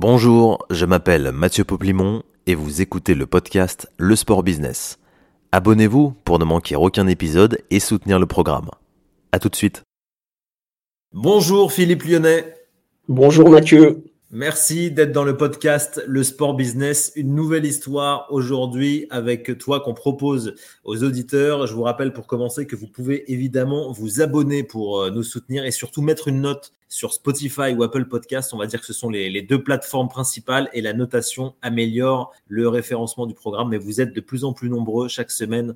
Bonjour, je m'appelle Mathieu Poplimon et vous écoutez le podcast Le Sport Business. Abonnez-vous pour ne manquer aucun épisode et soutenir le programme. A tout de suite. Bonjour Philippe Lyonnais. Bonjour Mathieu. Merci d'être dans le podcast Le Sport Business, une nouvelle histoire aujourd'hui avec toi qu'on propose aux auditeurs. Je vous rappelle pour commencer que vous pouvez évidemment vous abonner pour euh, nous soutenir et surtout mettre une note sur Spotify ou Apple Podcast. On va dire que ce sont les, deux plateformes principales et la notation améliore le référencement du programme. Mais vous êtes de plus en plus nombreux chaque semaine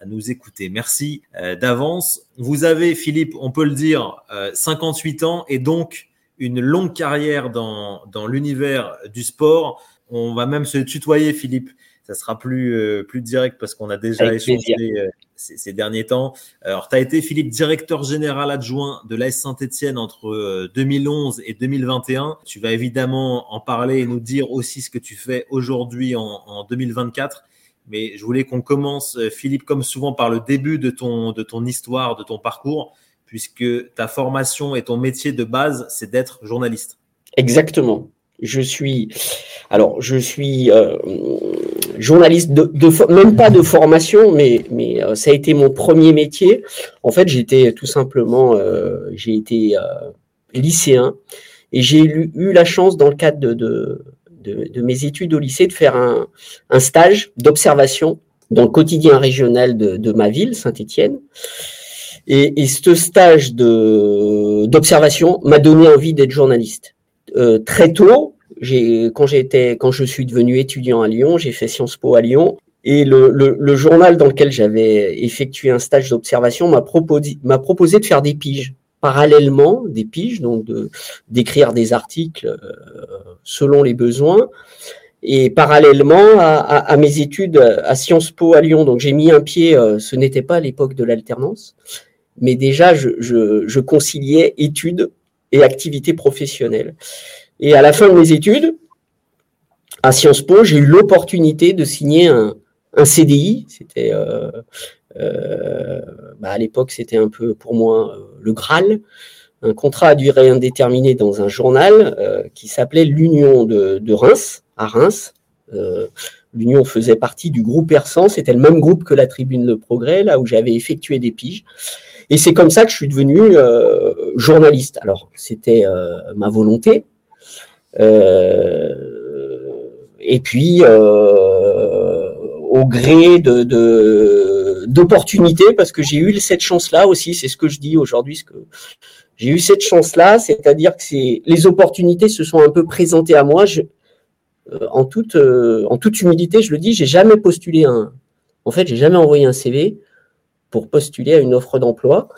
à nous écouter. Merci euh, d'avance. Vous avez, Philippe, on peut le dire, 58 euh, ans et donc une longue carrière dans, dans l'univers du sport. On va même se tutoyer, Philippe. Ça sera plus, euh, plus direct parce qu'on a déjà échangé euh, ces, derniers temps. Alors, tu as été, Philippe, directeur général adjoint de l'AS Saint-Etienne entre 2011 euh, et 2021. Tu vas évidemment en parler et nous dire aussi ce que tu fais aujourd'hui en, en 2024. Mais je voulais qu'on commence, Philippe, comme souvent, par le début de ton, de ton histoire, de ton parcours puisque ta formation et ton métier de base, c'est d'être journaliste. Exactement. Je suis, alors, je suis euh, journaliste de, même pas de formation, mais, mais euh, ça a été mon premier métier. En fait, j'étais tout simplement, euh, j'ai été lycéen et j'ai eu, la chance, dans le cadre de, de, mes études au lycée, de faire un, un stage d'observation dans le quotidien régional de, ma ville, Saint-Étienne. Et, et ce stage d'observation m'a donné envie d'être journaliste. Euh, très tôt, quand j'étais quand je suis devenu étudiant à Lyon, j'ai fait Sciences Po à Lyon. Et le, le, le journal dans lequel j'avais effectué un stage d'observation m'a proposé, m'a proposé de faire des piges parallèlement des piges, donc d'écrire des articles euh, selon les besoins, et parallèlement à, à, à, mes études à Sciences Po à Lyon. Donc j'ai mis un pied, euh, ce n'était pas l'époque de l'alternance, mais déjà, je, je, je, conciliais études et activités professionnelles. Et à la fin de mes études, à Sciences Po, j'ai eu l'opportunité de signer un, un CDI. C'était euh, euh, bah à l'époque, c'était un peu pour moi euh, le Graal, un contrat à durée indéterminée dans un journal euh, qui s'appelait l'Union de, de, Reims, à Reims. Euh, L'Union faisait partie du groupe Persan, c'était le même groupe que la Tribune Le Progrès, là où j'avais effectué des piges. Et c'est comme ça que je suis devenu euh, journaliste. Alors, c'était euh, ma volonté. Euh, et puis, au gré de, d'opportunités, parce que j'ai eu cette chance-là aussi, c'est ce que je dis aujourd'hui, ce que j'ai eu cette chance-là, c'est-à-dire que c'est, les opportunités se sont un peu présentées à moi. Je, en, toute, en toute humilité, je le dis, j'ai jamais postulé un. En fait, j'ai jamais envoyé un CV pour postuler à une offre d'emploi.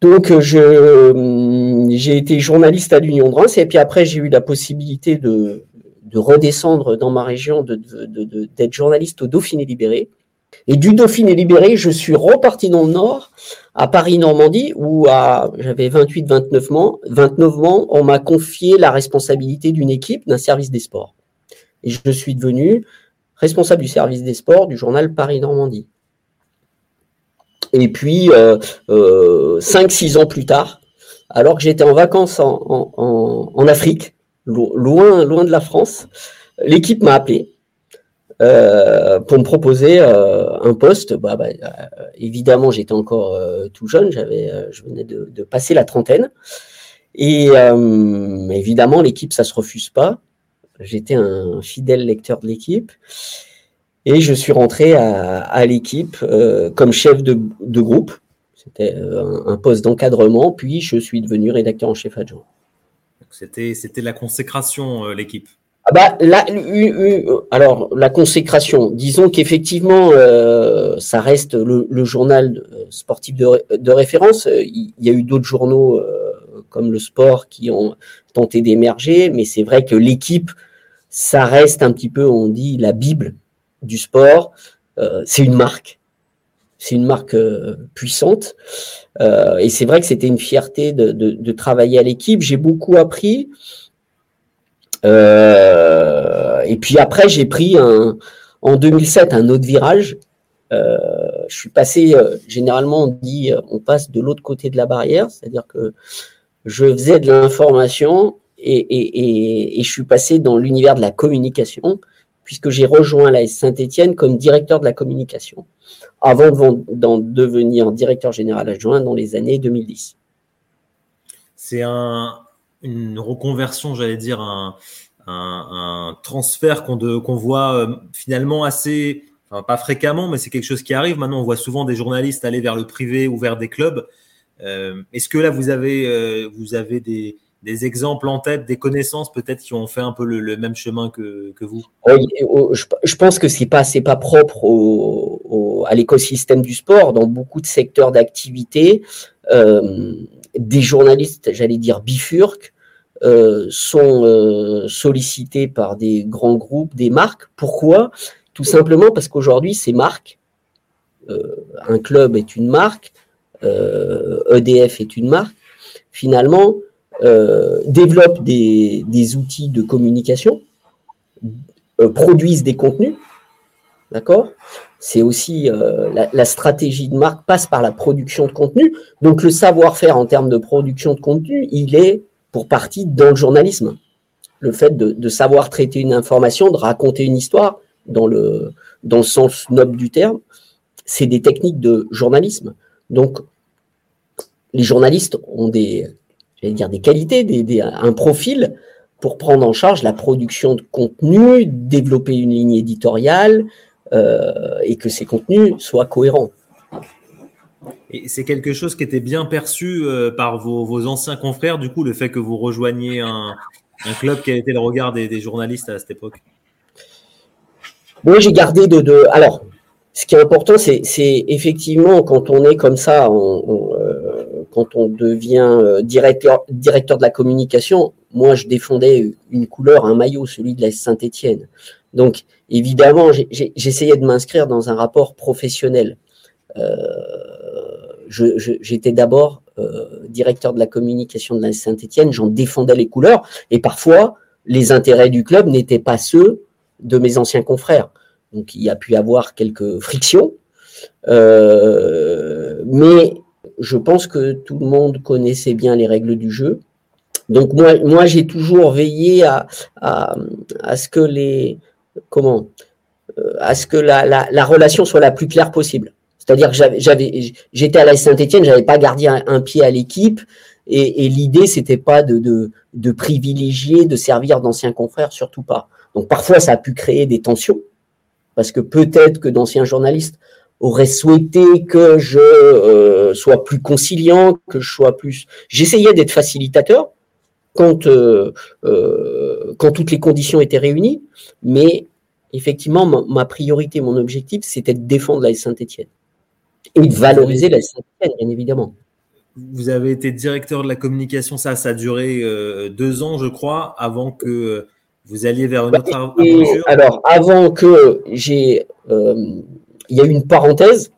Donc, je, j'ai été journaliste à l'Union de Reims et puis après, j'ai eu la possibilité de, de redescendre dans ma région, d'être journaliste au Dauphiné Libéré. Et du Dauphiné Libéré, je suis reparti dans le Nord, à Paris-Normandie, où j'avais 28-29 ans, 29 ans, on m'a confié la responsabilité d'une équipe, d'un service des sports. Et je suis devenu responsable du service des sports du journal Paris-Normandie. Et puis, euh, euh, 5-6 ans plus tard, alors que j'étais en vacances en, en, en, Afrique, loin, loin de la France, l'équipe m'a appelé euh, pour me proposer euh, un poste. Bah, bah, euh, évidemment, j'étais encore euh, tout jeune, j'avais, je venais de, de, passer la trentaine. Et évidemment, l'équipe, ça se refuse pas. J'étais un fidèle lecteur de l'équipe. Et je suis rentré à, à l'équipe euh, comme chef de, de groupe. C'était euh, un, un, poste d'encadrement. Puis je suis devenu rédacteur en chef adjoint. C'était, c'était la consécration, euh, l'équipe. Ah bah, la, alors, la consécration, disons qu'effectivement, euh, ça reste le, le, journal sportif de, de référence. Il y a eu d'autres journaux euh, comme le sport qui ont tenté d'émerger, mais c'est vrai que l'équipe, ça reste un petit peu, on dit, la Bible du sport. Euh, c'est une marque. C'est une marque euh, puissante. Euh, et c'est vrai que c'était une fierté de, travailler à l'équipe. J'ai beaucoup appris. et puis après, j'ai pris en 2007 un autre virage. je suis passé, généralement, on dit, on passe de l'autre côté de la barrière, c'est-à-dire que je faisais de l'information et, je suis passé dans l'univers de la communication, puisque j'ai rejoint la Saint-Étienne comme directeur de la communication, avant d'en devenir directeur général adjoint dans les années 2010. C'est un, une reconversion, j'allais dire, un, transfert qu'on voit euh, finalement assez, pas fréquemment, mais c'est quelque chose qui arrive. Maintenant, on voit souvent des journalistes aller vers le privé ou vers des clubs. Euh, est-ce que là, vous avez, euh, vous avez des, des exemples en tête, des connaissances peut-être qui ont fait un peu le, même chemin que, vous? Je, pense que c'est pas c'est pas propre au, à l'écosystème du sport. Dans beaucoup de secteurs d'activité, euh, des journalistes, j'allais dire bifurques, euh, sont euh, sollicités par des grands groupes, des marques. Pourquoi? Tout simplement parce qu'aujourd'hui, ces marques, un club est une marque, EDF est une marque. Finalement, euh, développent des, outils de communication, euh, produisent des contenus, d'accord? C'est aussi euh, la, stratégie de marque passe par la production de contenu. Donc le savoir-faire en termes de production de contenu, il est pour partie dans le journalisme. Le fait de, savoir traiter une information, de raconter une histoire dans le, dans le sens noble du terme, c'est des techniques de journalisme. Donc les journalistes ont des, j'allais dire des qualités, des, un profil pour prendre en charge la production de contenu, développer une ligne éditoriale euh, et que ces contenus soient cohérents. Et c'est quelque chose qui était bien perçu euh, par vos, anciens confrères, du coup, le fait que vous rejoigniez un, club qui a été le regard des, journalistes à cette époque? Oui, j'ai gardé de, de, Alors, ce qui est important, c'est effectivement quand on est comme ça, on, quand on devient euh, directeur, directeur de la communication, moi, je défendais une couleur, un maillot, celui de la Saint-Étienne. Donc, évidemment, j'essayais de m'inscrire dans un rapport professionnel. Euh, j'étais d'abord euh, directeur de la communication de la Saint-Étienne, j'en défendais les couleurs, et parfois, les intérêts du club n'étaient pas ceux de mes anciens confrères. Donc, il y a pu y avoir quelques frictions, mais je pense que tout le monde connaissait bien les règles du jeu. Donc moi, j'ai toujours veillé à, ce que les comment euh, à ce que la, la, la, relation soit la plus claire possible. C'est-à-dire que j'étais à la Saint-Étienne, j'avais pas gardé un, pied à l'équipe, et, l'idée c'était pas de, privilégier, de servir d'anciens confrères, surtout pas. Donc parfois ça a pu créer des tensions, parce que peut-être que d'anciens journalistes aurait souhaité que je euh, sois plus conciliant, que je sois plus. J'essayais d'être facilitateur quand euh, euh, quand toutes les conditions étaient réunies, mais effectivement ma, priorité, mon objectif, c'était de défendre la Saint-Étienne et de valoriser la Saint-Étienne, bien évidemment. Vous avez été directeur de la communication, ça, ça a duré deux ans, je crois, avant que vous alliez vers une autre aventure. Alors, avant que j'ai il y a eu une parenthèse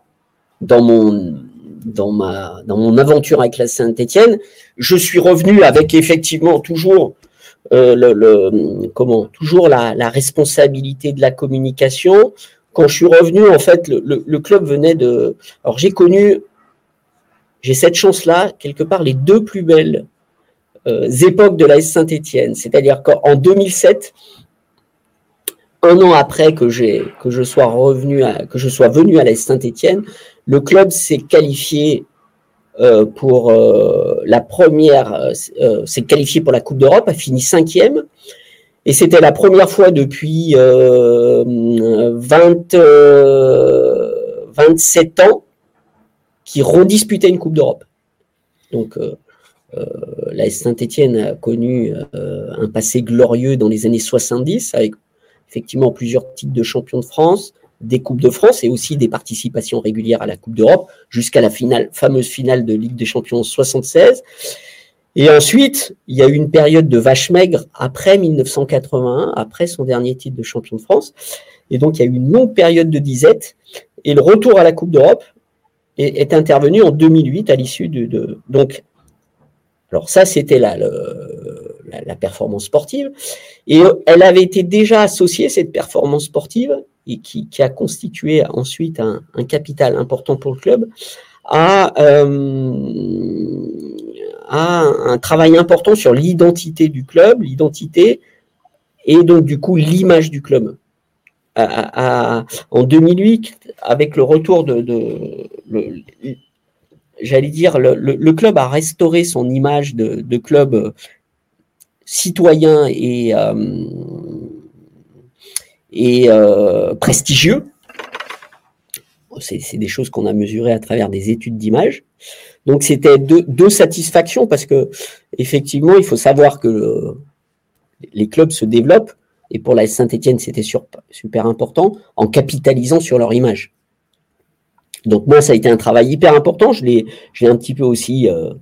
dans mon, dans ma, dans mon aventure avec la Saint-Étienne. Je suis revenu avec effectivement toujours euh, le, comment, toujours la, responsabilité de la communication. Quand je suis revenu, en fait, le, club venait de. Alors j'ai connu, j'ai cette chance-là, quelque part, les deux plus belles euh, époques de la Saint-Étienne. C'est-à-dire qu'en 2007, un an après que, je sois revenu à, que je sois venu à la Saint-Étienne, le club s'est qualifié euh, pour euh, la première, euh, s'est qualifié pour la Coupe d'Europe, a fini cinquième, et c'était la première fois depuis 20, 27 ans qu'ils redisputaient une Coupe d'Europe. Donc la Saint-Étienne a connu un passé glorieux dans les années 70 avec effectivement plusieurs titres de champion de France, des Coupes de France et aussi des participations régulières à la Coupe d'Europe jusqu'à la fameuse finale de Ligue des Champions 76. Et ensuite, il y a eu une période de vache maigre après 1981, après son dernier titre de champion de France. Et donc, il y a eu une longue période de disette. Et le retour à la Coupe d'Europe est, intervenu en 2008 à l'issue de, de, Donc, alors ça, c'était la, performance sportive. Et euh, elle avait été déjà associée, cette performance sportive, et qui, a constitué ensuite un, capital important pour le club, à, euh, a un, travail important sur l'identité du club, l'identité et donc du coup l'image du club. en 2008, avec le retour de, j'allais dire, le, club a restauré son image de, club citoyen et, euh, euh, prestigieux. C'est des choses qu'on a mesurées à travers des études d'image. Donc c'était deux, satisfactions parce que effectivement, il faut savoir que les clubs se développent et pour la Saint-Etienne, c'était super important en capitalisant sur leur image. Donc moi, ça a été un travail hyper important. Je l'ai, un petit peu aussi euh,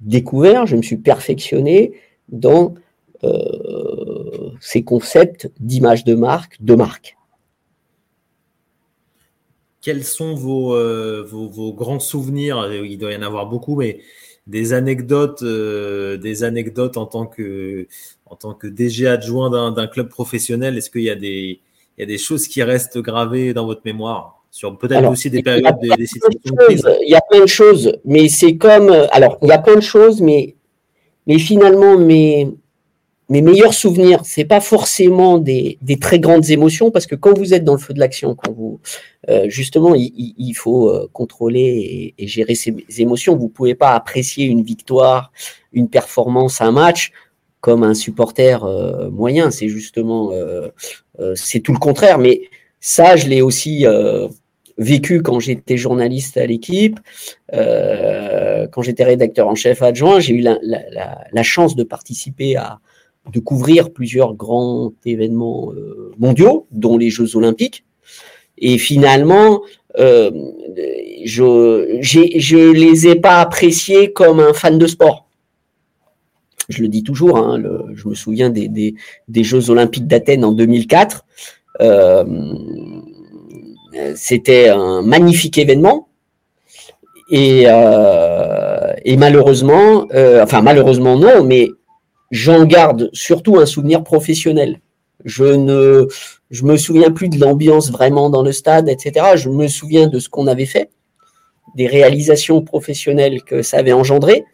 découvert. Je me suis perfectionné dans ces concepts d'image de marque, de marque. Quels sont vos, euh, vos, grands souvenirs? Il doit y en avoir beaucoup, mais des anecdotes, des anecdotes en tant que, en tant que DG adjoint d'un club professionnel. Est-ce qu'il y a des, il y a des choses qui restent gravées dans votre mémoire? Sur peut-être aussi des périodes des, des Il y a plein de choses, mais c'est comme. Alors, il y a plein de choses, mais, mais finalement, mes, mes meilleurs souvenirs, c'est pas forcément des, très grandes émotions, parce que quand vous êtes dans le feu de l'action, quand vous euh, justement, il, faut euh, contrôler et, gérer ses émotions. Vous pouvez pas apprécier une victoire, une performance, un match comme un supporter euh, moyen. C'est justement, c'est tout le contraire. Mais ça, je l'ai aussi vécu quand j'étais journaliste à l'équipe, quand j'étais rédacteur en chef adjoint, j'ai eu la, la, chance de participer à, de couvrir plusieurs grands événements euh, mondiaux, dont les Jeux Olympiques. Et finalement, euh, je, je les ai pas appréciés comme un fan de sport. Je le dis toujours, hein, je me souviens des, des, des Jeux Olympiques d'Athènes en 2004. Euh, c'était un magnifique événement. Et, euh, et malheureusement, euh, enfin malheureusement non, mais j'en garde surtout un souvenir professionnel. Je ne, je me souviens plus de l'ambiance vraiment dans le stade, etc. Je me souviens de ce qu'on avait fait, des réalisations professionnelles que ça avait engendré,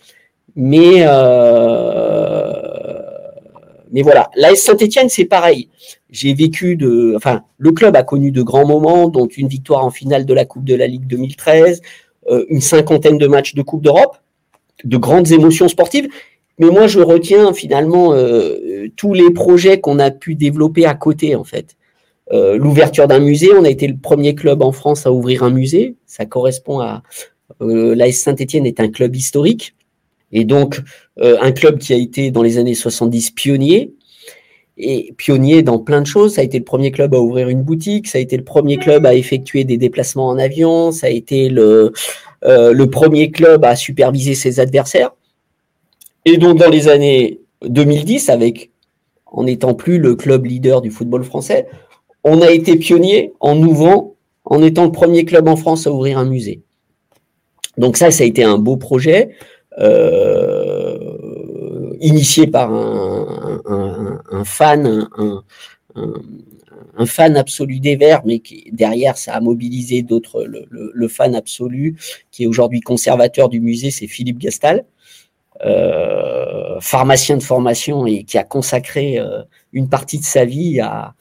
mais euh, mais voilà, l'AS Saint-Etienne, c'est pareil. J'ai vécu de, enfin, le club a connu de grands moments, dont une victoire en finale de la Coupe de la Ligue 2013, euh, une cinquantaine de matchs de Coupe d'Europe, de grandes émotions sportives. Mais moi, je retiens finalement euh, tous les projets qu'on a pu développer à côté, en fait. Euh, l'ouverture d'un musée, on a été le premier club en France à ouvrir un musée. Ça correspond à l'AS Saint-Etienne est un club historique et donc un club qui a été dans les années 70 pionnier et pionnier dans plein de choses. Ça a été le premier club à ouvrir une boutique, ça a été le premier club à effectuer des déplacements en avion, ça a été le, euh, le premier club à superviser ses adversaires. Et donc dans les années 2010, avec en n'étant plus le club leader du football français, on a été pionnier en ouvrant, en étant le premier club en France à ouvrir un musée. Donc ça, ça a été un beau projet. Euh, initié par un, fan, un, fan absolu des Verts, mais qui derrière ça a mobilisé d'autres. Le, fan absolu, qui est aujourd'hui conservateur du musée, c'est Philippe Gastal, euh, pharmacien de formation et qui a consacré euh, une partie de sa vie à,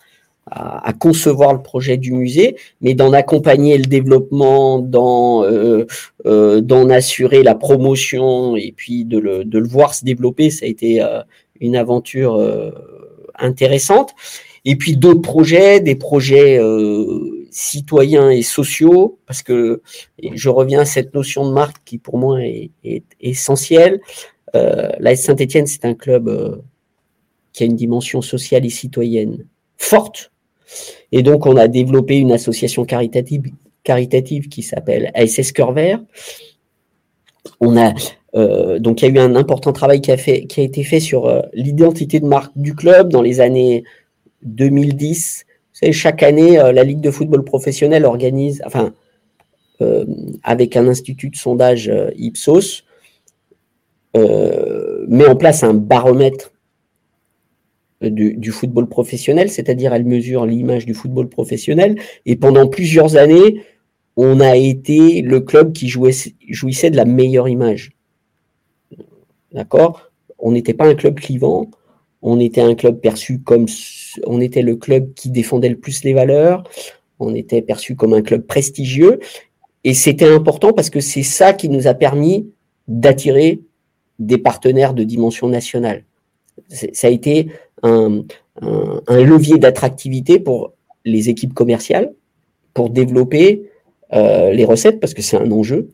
à, concevoir le projet du musée, mais d'en accompagner le développement, d'en euh, euh, assurer la promotion et puis de le, de le voir se développer, ça a été euh, une aventure intéressante. Et puis d'autres projets, des projets citoyens et sociaux, parce que je reviens à cette notion de marque qui pour moi est, essentielle. la Saint-Étienne, c'est un club qui a une dimension sociale et citoyenne forte, et donc, on a développé une association caritative, caritative qui s'appelle ASS Cœur Vert. On a, euh, donc, il y a eu un important travail qui a, qui a été fait sur euh, l'identité de marque du club dans les années 2010. Chaque année, euh, la Ligue de football professionnel organise, enfin, avec un institut de sondage Ipsos, met en place un baromètre du, football professionnel, c'est-à-dire elle mesure l'image du football professionnel. Et pendant plusieurs années, on a été le club qui jouissait de la meilleure image. D'accord? On n'était pas un club clivant, on était un club perçu comme on était le club qui défendait le plus les valeurs, on était perçu comme un club prestigieux et c'était important parce que c'est ça qui nous a permis d'attirer des partenaires de dimension nationale. Ça a été un, levier d'attractivité pour les équipes commerciales, pour développer euh, les recettes, parce que c'est un enjeu.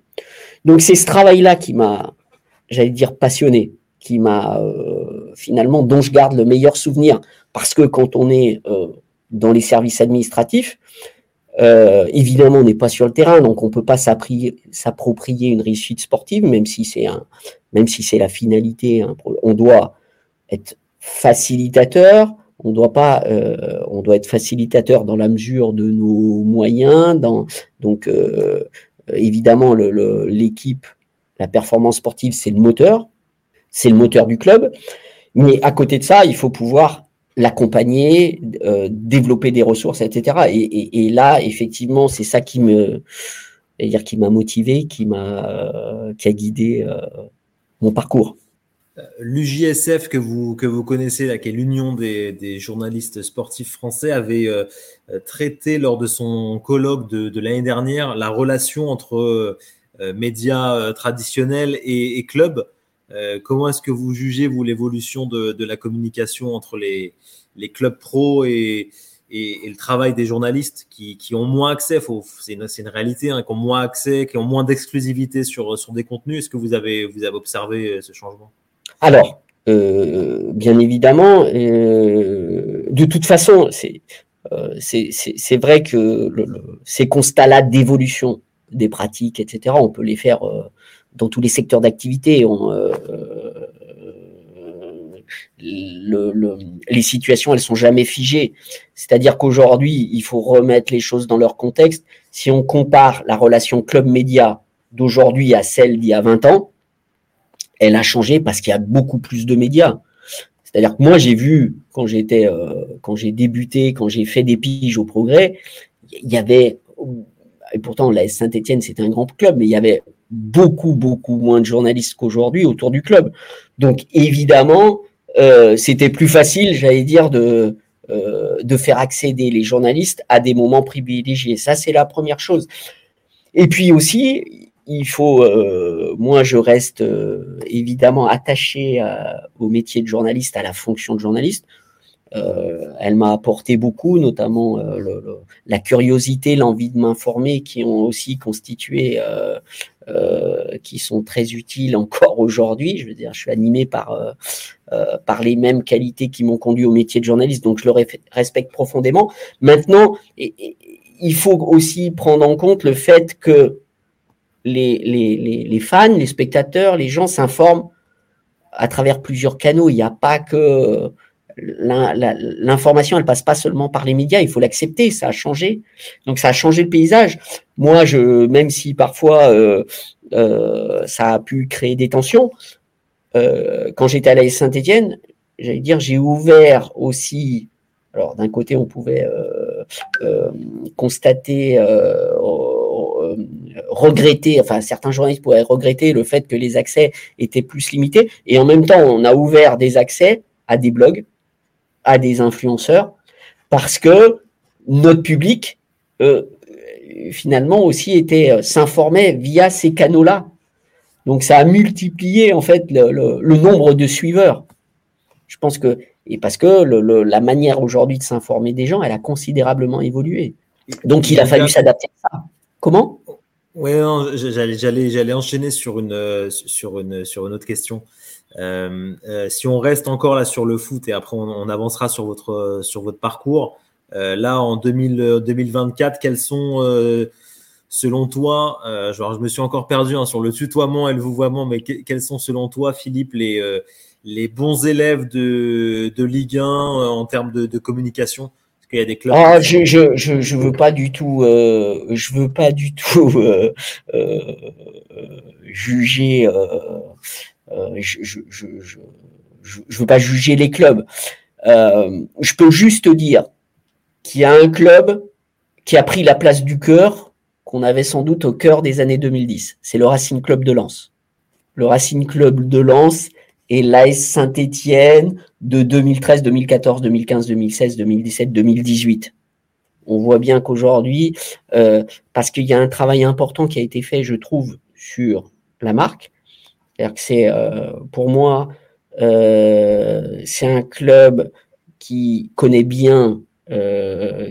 Donc c'est ce travail-là qui m'a, j'allais dire, passionné, qui m'a euh, finalement, dont je garde le meilleur souvenir, parce que quand on est euh, dans les services administratifs, euh, évidemment, on n'est pas sur le terrain, donc on peut pas s'approprier une réussite sportive, même si c'est un, même si c'est la finalité. Hein, on doit être facilitateur. On doit pas, euh, on doit être facilitateur dans la mesure de nos moyens. Dans, donc, euh, évidemment, l'équipe, la performance sportive, c'est le moteur, c'est le moteur du club. Mais à côté de ça, il faut pouvoir l'accompagner, euh, développer des ressources, etc. Et, là, effectivement, c'est ça qui m'a motivé, qui m'a, euh, a guidé euh, mon parcours. L'UJSF que vous, que vous connaissez, qui est l'Union des, journalistes sportifs français, avait traité lors de son colloque de, l'année dernière la relation entre médias traditionnels et clubs. Euh, comment est-ce que vous jugez, vous, l'évolution de, la communication entre les, clubs pro et, le travail des journalistes qui, ont moins accès, c'est une, réalité, hein, qui ont moins accès, qui ont moins d'exclusivité sur, des contenus. Est-ce que vous avez, observé euh, ce changement? Alors, euh, bien évidemment, de toute façon, c'est vrai que ces constats-là d'évolution des pratiques, etc., on peut les faire dans tous les secteurs d'activité. Euh, les situations, elles sont jamais figées. C'est-à-dire qu'aujourd'hui, il faut remettre les choses dans leur contexte. Si on compare la relation club-média d'aujourd'hui à celle d'il y a 20 ans, elle a changé parce qu'il y a beaucoup plus de médias. C'est-à-dire que moi, j'ai vu quand j'étais, euh, quand j'ai débuté, quand j'ai fait des piges au progrès, il y avait, et pourtant la Saint-Etienne c'était un grand club, mais il y avait beaucoup, beaucoup moins de journalistes qu'aujourd'hui autour du club. Donc évidemment, euh, c'était plus facile, j'allais dire, de, euh, de faire accéder les journalistes à des moments privilégiés. Ça, c'est la première chose. Et puis aussi, il faut, euh, moi, je reste évidemment attaché au métier de journaliste, à la fonction de journaliste. Elle m'a apporté beaucoup, notamment la curiosité, l'envie de m'informer, qui ont aussi constitué euh, qui sont très utiles encore aujourd'hui. Je veux dire, je suis animé par, euh, euh, par les mêmes qualités qui m'ont conduit au métier de journaliste, donc je le respecte profondément. Maintenant, il faut aussi prendre en compte le fait que les, fans, les spectateurs, les gens s'informent à travers plusieurs canaux. Il n'y a pas que l'information, elle passe pas seulement par les médias, il faut l'accepter, ça a changé. Donc ça a changé le paysage. Moi, je, même si parfois euh, euh, ça a pu créer des tensions, euh, quand j'étais à la Saint-Étienne, j'allais dire, j'ai ouvert aussi. Alors d'un côté, on pouvait constater, regretter, enfin certains journalistes pouvaient regretter le fait que les accès étaient plus limités, et en même temps, on a ouvert des accès à des blogs à des influenceurs parce que notre public euh, finalement aussi était euh, s'informait via ces canaux-là. Donc ça a multiplié en fait le, nombre de suiveurs. Je pense que et parce que la manière aujourd'hui de s'informer des gens, elle a considérablement évolué. Donc il a fallu s'adapter à ça. Comment? Oui, j'allais enchaîner sur une sur une sur une autre question. Euh, euh, si on reste encore là sur le foot et après on, avancera sur votre, sur votre parcours, euh, là en 2000, 2024, quels sont selon toi, genre, je me suis encore perdu hein, sur le tutoiement et le vouvoiement, mais quels sont selon toi, Philippe, les, les bons élèves de, de Ligue 1 en termes de, de communication? Parce qu'il y a des clubs. Ah, je, je, je, je, veux pas du tout, je veux pas du tout juger euh, je ne veux pas juger les clubs. Euh, je peux juste dire qu'il y a un club qui a pris la place du cœur qu'on avait sans doute au cœur des années 2010. C'est le Racing Club de Lens. Le Racing Club de Lens et l'AS Saint-Étienne de 2013, 2014, 2015, 2016, 2017, 2018. On voit bien qu'aujourd'hui, euh, parce qu'il y a un travail important qui a été fait, je trouve, sur la marque. C'est-à-dire que euh, pour moi, euh, c'est un club qui connaît bien,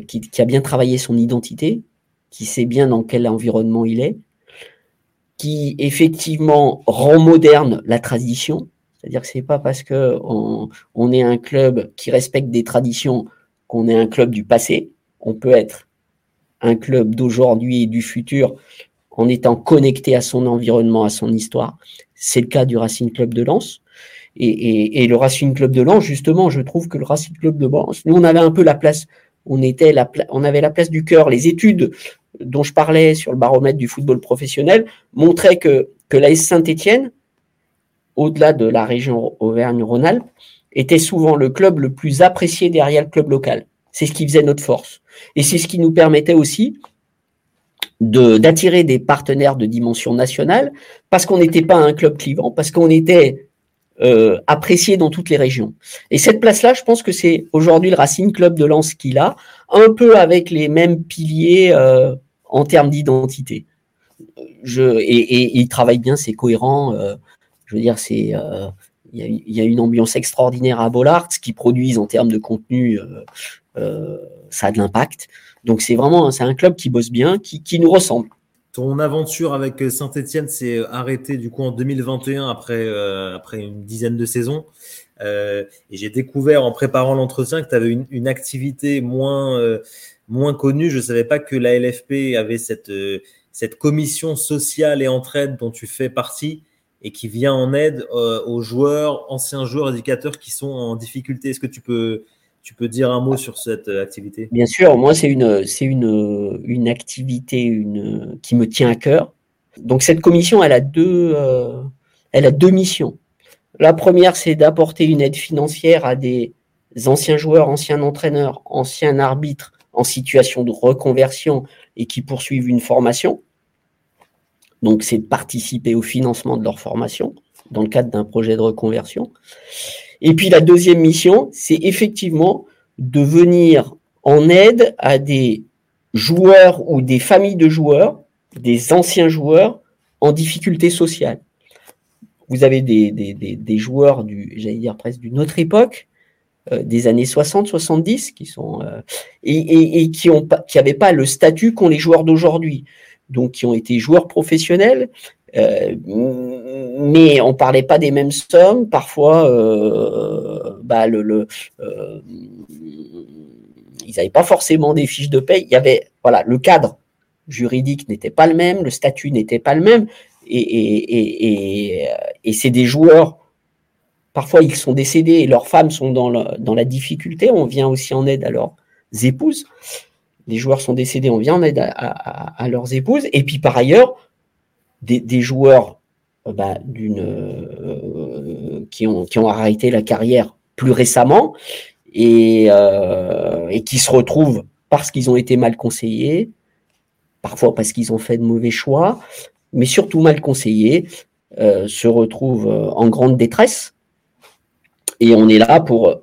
qui, qui, a bien travaillé son identité, qui sait bien dans quel environnement il est, qui effectivement rend moderne la tradition. C'est-à-dire que c'est pas parce que on, on, est un club qui respecte des traditions qu'on est un club du passé. On peut être un club d'aujourd'hui et du futur en étant connecté à son environnement, à son histoire. C'est le cas du Racing Club de Lens. Et, le Racing Club de Lens, justement, je trouve que le Racing Club de Lens, nous, on avait un peu la place, on, était la, on avait la place du cœur. Les études dont je parlais sur le baromètre du football professionnel montraient que, que l'AS Saint-Etienne, au-delà de la région Auvergne-Rhône-Alpes, était souvent le club le plus apprécié derrière le club local. C'est ce qui faisait notre force. Et c'est ce qui nous permettait aussi d'attirer des partenaires de dimension nationale parce qu'on n'était pas un club clivant, parce qu'on était euh, apprécié dans toutes les régions. Et cette place-là, je pense que c'est aujourd'hui le Racing Club de Lens qu'il a, un peu avec les mêmes piliers euh, en termes d'identité. Je, et, et, il travaille bien, c'est cohérent. Euh, je veux dire, c'est euh, il y, a une ambiance extraordinaire à Bollard, ce qu'ils produisent en termes de contenu, euh, ça a de l'impact. Donc c'est vraiment c'est un club qui bosse bien, qui, nous ressemble. Ton aventure avec Saint-Etienne s'est arrêtée du coup en 2021 après, après une dizaine de saisons. et j'ai découvert en préparant l'entretien que tu avais une, activité moins, moins connue. Je ne savais pas que la LFP avait cette, cette commission sociale et entraide dont tu fais partie et qui vient en aide euh, aux joueurs, anciens joueurs, éducateurs qui sont en difficulté. Est-ce que tu peux, tu peux dire un mot sur cette euh, activité? Bien sûr, moi c'est une, c'est une, une activité une, qui me tient à cœur. Donc cette commission, elle a deux, euh, elle a deux missions. La première, c'est d'apporter une aide financière à des anciens joueurs, anciens entraîneurs, anciens arbitres en situation de reconversion et qui poursuivent une formation. Donc, c'est de participer au financement de leur formation dans le cadre d'un projet de reconversion. Et puis, la deuxième mission, c'est effectivement de venir en aide à des joueurs ou des familles de joueurs, des anciens joueurs en difficulté sociale. Vous avez des, des, des, joueurs du, j'allais dire presque d'une autre époque, euh, des années 60, 70, qui sont euh, et, et, et, qui ont qui n'avaient pas le statut qu'ont les joueurs d'aujourd'hui donc qui ont été joueurs professionnels, euh, mais on parlait pas des mêmes sommes. Parfois, euh, bah, euh, ils n'avaient pas forcément des fiches de paye. Il y avait voilà le cadre juridique n'était pas le même, le statut n'était pas le même, et, et, c'est des joueurs. Parfois, ils sont décédés et leurs femmes sont dans la, difficulté. On vient aussi en aide à leurs épouses les joueurs sont décédés, on vient en aide à, leurs épouses. Et puis par ailleurs, des, joueurs euh, bah, d'une, euh, qui, ont, qui ont arrêté la carrière plus récemment et, euh, et qui se retrouvent parce qu'ils ont été mal conseillés, parfois parce qu'ils ont fait de mauvais choix, mais surtout mal conseillés, se retrouvent en grande détresse. Et on est là pour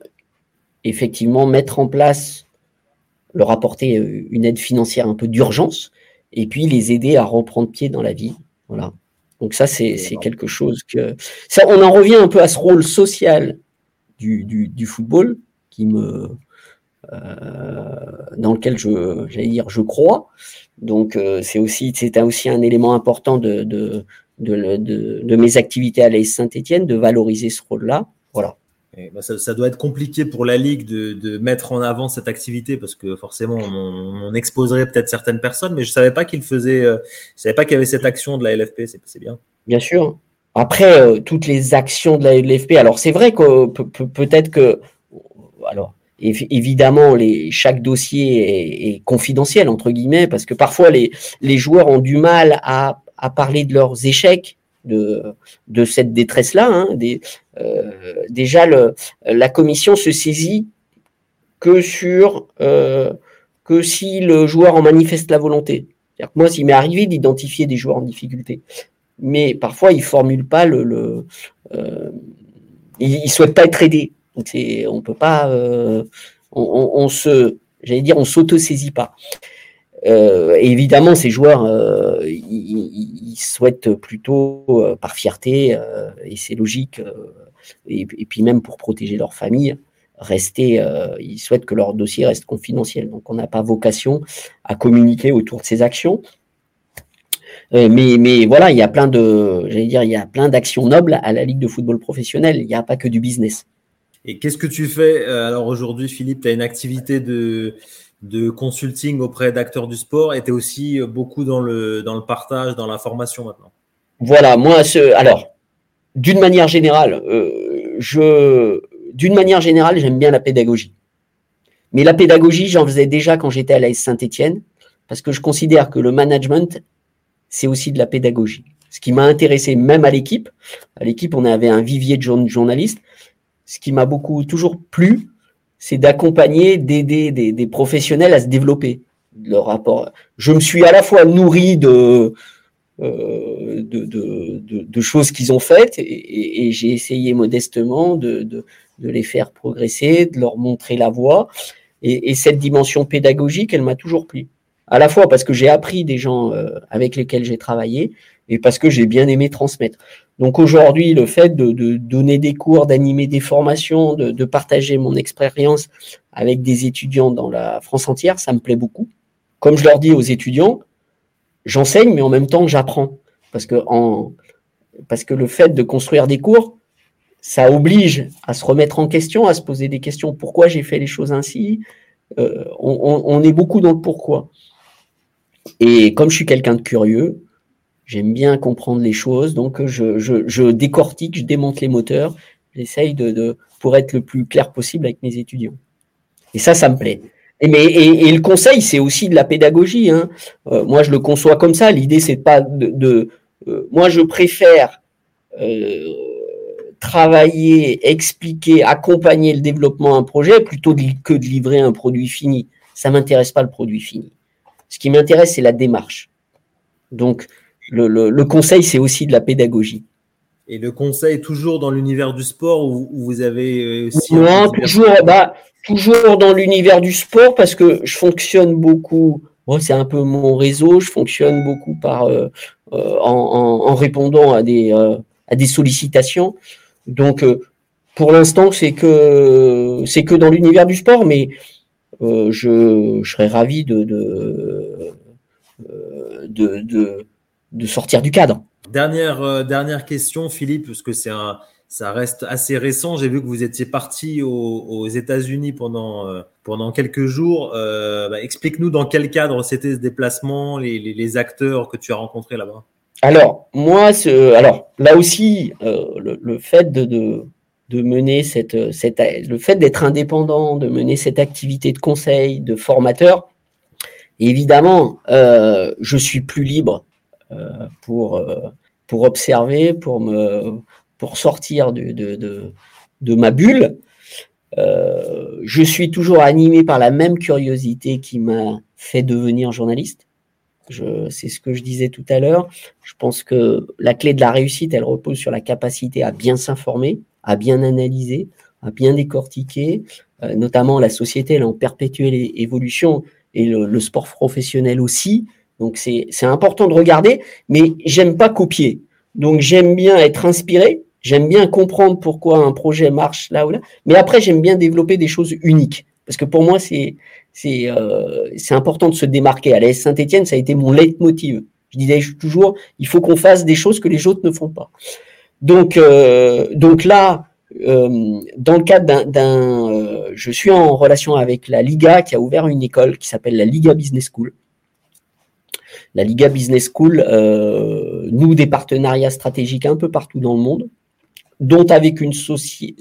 effectivement mettre en place leur apporter euh, une aide financière un peu d'urgence et puis les aider à reprendre pied dans la vie. Voilà. Donc ça, c'est quelque chose que... Ça, on en revient un peu à ce rôle social du, du, football qui me... Euh, dans lequel je, j'allais dire, je crois. Donc euh, c'est aussi, c'est aussi un élément important de, de, de, de, de mes activités à l'AS Saint-Etienne, de valoriser ce rôle-là. Voilà. Bah, ça, doit être compliqué pour la Ligue de, mettre en avant cette activité parce que forcément on, exposerait peut-être certaines personnes, mais je savais pas qu'il faisait, euh, savais pas qu'il y avait cette action de la LFP, c'est bien. Bien sûr. Après euh, toutes les actions de la LFP, alors c'est vrai que peut-être que, alors évidemment les, chaque dossier est, confidentiel entre guillemets parce que parfois les, les joueurs ont du mal à, à parler de leurs échecs de, cette détresse-là. Hein, euh, déjà, la commission se saisit que sur euh, si le joueur en manifeste la volonté. moi, s'il m'est arrivé d'identifier des joueurs en difficulté, mais parfois ils formulent pas le, euh, ils, souhaitent pas être aidés. Donc on peut pas, on, se, j'allais dire, on s'auto-saisit pas. Évidemment, ces joueurs, ils, souhaitent plutôt par fierté, et c'est logique, et, et, puis même pour protéger leur famille, rester, euh, ils souhaitent que leur dossier reste confidentiel. Donc, on n'a pas vocation à communiquer autour de ces actions. Euh, mais, mais voilà, il y a plein de, j'allais dire, il y a plein d'actions nobles à la Ligue de football professionnel. Il n'y a pas que du business. Et qu'est-ce que tu fais euh, alors aujourd'hui, Philippe Tu as une activité de, de consulting auprès d'acteurs du sport et tu es aussi beaucoup dans le, dans le partage, dans la formation maintenant. Voilà, moi, ce, alors, d'une manière générale, je, d'une manière générale, j'aime bien la pédagogie. Mais la pédagogie, j'en faisais déjà quand j'étais à l'AS Saint-Etienne, parce que je considère que le management, c'est aussi de la pédagogie. Ce qui m'a intéressé même à l'équipe, à l'équipe, on avait un vivier de journalistes. Ce qui m'a beaucoup toujours plu, c'est d'accompagner, d'aider des, professionnels à se développer. Le rapport. Je me suis à la fois nourri de, euh, de, choses qu'ils ont faites et, j'ai essayé modestement de, les faire progresser, de leur montrer la voie. Et, cette dimension pédagogique, elle m'a toujours plu. À la fois parce que j'ai appris des gens euh, avec lesquels j'ai travaillé et parce que j'ai bien aimé transmettre. Donc aujourd'hui, le fait de, donner des cours, d'animer des formations, de, partager mon expérience avec des étudiants dans la France entière, ça me plaît beaucoup. Comme je leur dis aux étudiants, j'enseigne, mais en même temps, j'apprends. Parce que, parce que le fait de construire des cours, ça oblige à se remettre en question, à se poser des questions. Pourquoi j'ai fait les choses ainsi? Euh, on, est beaucoup dans le pourquoi. Et comme je suis quelqu'un de curieux, j'aime bien comprendre les choses, donc je, décortique, je démonte les moteurs, j'essaye de, pour être le plus clair possible avec mes étudiants. Et ça, ça me plaît. Et, mais, et, le conseil, c'est aussi de la pédagogie. Hein. Euh, moi, je le conçois comme ça. L'idée, c'est pas de. Euh, moi, je préfère travailler, expliquer, accompagner le développement d'un projet plutôt que de livrer un produit fini. Ça m'intéresse pas le produit fini. Ce qui m'intéresse, c'est la démarche. Donc, le, conseil, c'est aussi de la pédagogie. Et le conseil, toujours dans l'univers du sport où, vous avez euh, aussi. Non, toujours, bah, toujours dans l'univers du sport parce que je fonctionne beaucoup. Moi, c'est un peu mon réseau. Je fonctionne beaucoup par, euh, euh, en, répondant à des, à des sollicitations. Donc, euh, pour l'instant, c'est que c'est que dans l'univers du sport, mais euh, je, serais ravi de euh, de, de, de, sortir du cadre. Dernière, dernière question, Philippe, parce que c'est un, ça reste assez récent. J'ai vu que vous étiez parti aux, États-Unis pendant, pendant quelques jours. Bah, explique-nous dans quel cadre c'était ce déplacement, les, les, acteurs que tu as rencontrés là-bas. Alors, moi, ce, alors là aussi, euh, le, fait de, de, mener cette, cette, le fait d'être indépendant, de mener cette activité de conseil, de formateur, évidemment, euh, je suis plus libre euh, pour, pour observer, pour me, pour sortir de, de, de, de ma bulle. je suis toujours animé par la même curiosité qui m'a fait devenir journaliste c'est ce que je disais tout à l'heure. Je pense que la clé de la réussite, elle repose sur la capacité à bien s'informer, à bien analyser, à bien décortiquer. Euh, notamment, la société, elle est en perpétuelle évolution et le, sport professionnel aussi. Donc, c'est important de regarder, mais j'aime pas copier. Donc, j'aime bien être inspiré. J'aime bien comprendre pourquoi un projet marche là ou là. Mais après, j'aime bien développer des choses uniques. Parce que pour moi, c'est euh, important de se démarquer. À l'AS Saint-Etienne, ça a été mon leitmotiv. Je disais toujours, il faut qu'on fasse des choses que les autres ne font pas. Donc, euh, donc là, euh, dans le cadre d'un, je suis en relation avec la Liga qui a ouvert une école qui s'appelle la Liga Business School. La Liga Business School nous des partenariats stratégiques un peu partout dans le monde, dont avec une société,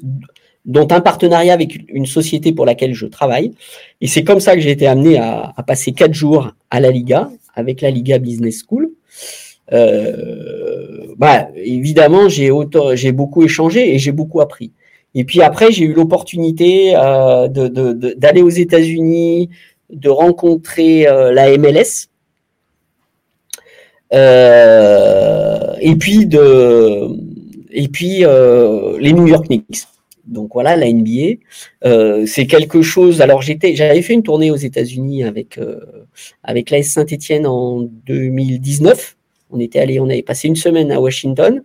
dont un partenariat avec une société pour laquelle je travaille. Et c'est comme ça que j'ai été amené à, passer quatre jours à la Liga, avec la Liga Business School. Euh, bah, évidemment, j'ai j'ai beaucoup échangé et j'ai beaucoup appris. Et puis après, j'ai eu l'opportunité euh, d'aller aux États-Unis, de rencontrer euh, la MLS, et puis de et puis les New York Knicks. Donc voilà, la NBA, c'est quelque chose. Alors j'étais, j'avais fait une tournée aux États-Unis avec avec l'AS Saint-Étienne en 2019. On était allé, on avait passé une semaine à Washington.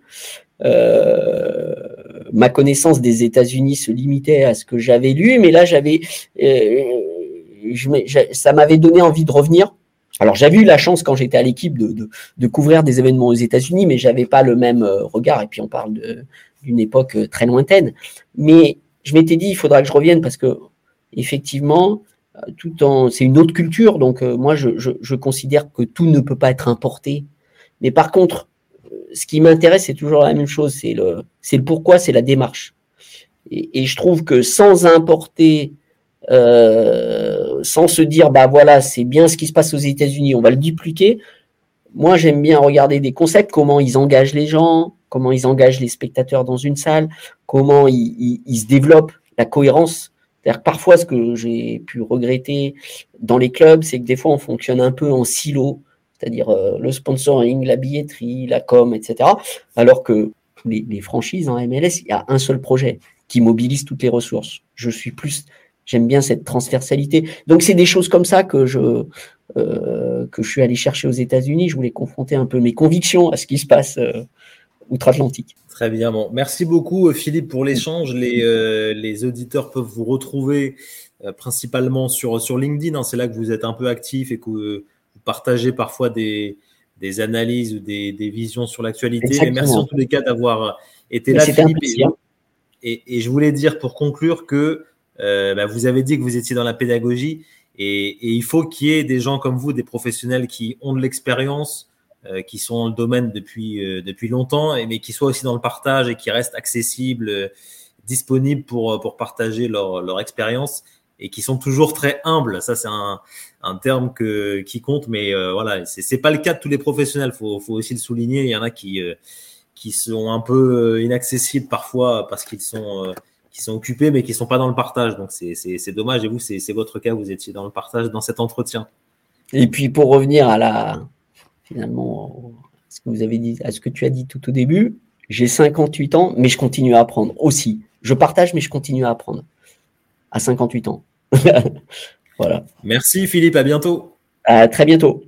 Euh, ma connaissance des États-Unis se limitait à ce que j'avais lu, mais là j'avais, euh, ça m'avait donné envie de revenir. Alors j'avais eu la chance quand j'étais à l'équipe de, couvrir des événements aux États-Unis, mais j'avais pas le même euh, regard. Et puis on parle d'une époque très lointaine. Mais je m'étais dit il faudra que je revienne parce que effectivement, tout en, c'est une autre culture. Donc moi je, considère que tout ne peut pas être importé. Mais par contre, ce qui m'intéresse, c'est toujours la même chose, c'est le, c'est le pourquoi, c'est la démarche. Et, je trouve que sans importer, euh, sans se dire, bah voilà, c'est bien ce qui se passe aux États-Unis, on va le dupliquer. Moi, j'aime bien regarder des concepts, comment ils engagent les gens, comment ils engagent les spectateurs dans une salle, comment ils, se développent, la cohérence. Parfois, ce que j'ai pu regretter dans les clubs, c'est que des fois, on fonctionne un peu en silo c'est-à-dire euh, le sponsoring, la billetterie, la com, etc. Alors que les, les, franchises en MLS, il y a un seul projet qui mobilise toutes les ressources. Je suis plus, j'aime bien cette transversalité. Donc c'est des choses comme ça que je euh, que je suis allé chercher aux États-Unis. Je voulais confronter un peu mes convictions à ce qui se passe euh, outre-Atlantique. Très bien. Bon, merci beaucoup Philippe pour l'échange. Les, les auditeurs peuvent vous retrouver principalement sur sur LinkedIn. Hein. C'est là que vous êtes un peu actif et que partager parfois des, des analyses ou des, des visions sur l'actualité. merci en tous les cas d'avoir été là, Philippe. Et, et, je voulais dire pour conclure que euh, bah, vous avez dit que vous étiez dans la pédagogie et, et il faut qu'il y ait des gens comme vous, des professionnels qui ont de l'expérience, euh, qui sont dans le domaine depuis, euh, depuis longtemps, et, mais qui soient aussi dans le partage et qui restent accessibles, euh, disponibles pour, pour partager leur, leur expérience et qui sont toujours très humbles. Ça, c'est un, un terme que, qui compte, mais euh, voilà, c'est, c'est pas le cas de tous les professionnels. Faut, faut aussi le souligner. Il y en a qui, euh, qui sont un peu euh, inaccessibles parfois parce qu'ils sont, qui sont occupés, mais qui sont pas dans le partage. Donc c'est, c'est, c'est dommage. Et vous, c'est, votre cas. Vous étiez dans le partage dans cet entretien. Et puis pour revenir à la, finalement, ce que vous avez dit, à ce que tu as dit tout au début, j'ai 58 ans, mais je continue à apprendre aussi. Je partage, mais je continue à apprendre à 58 ans. voilà. Merci Philippe, à bientôt. À très bientôt.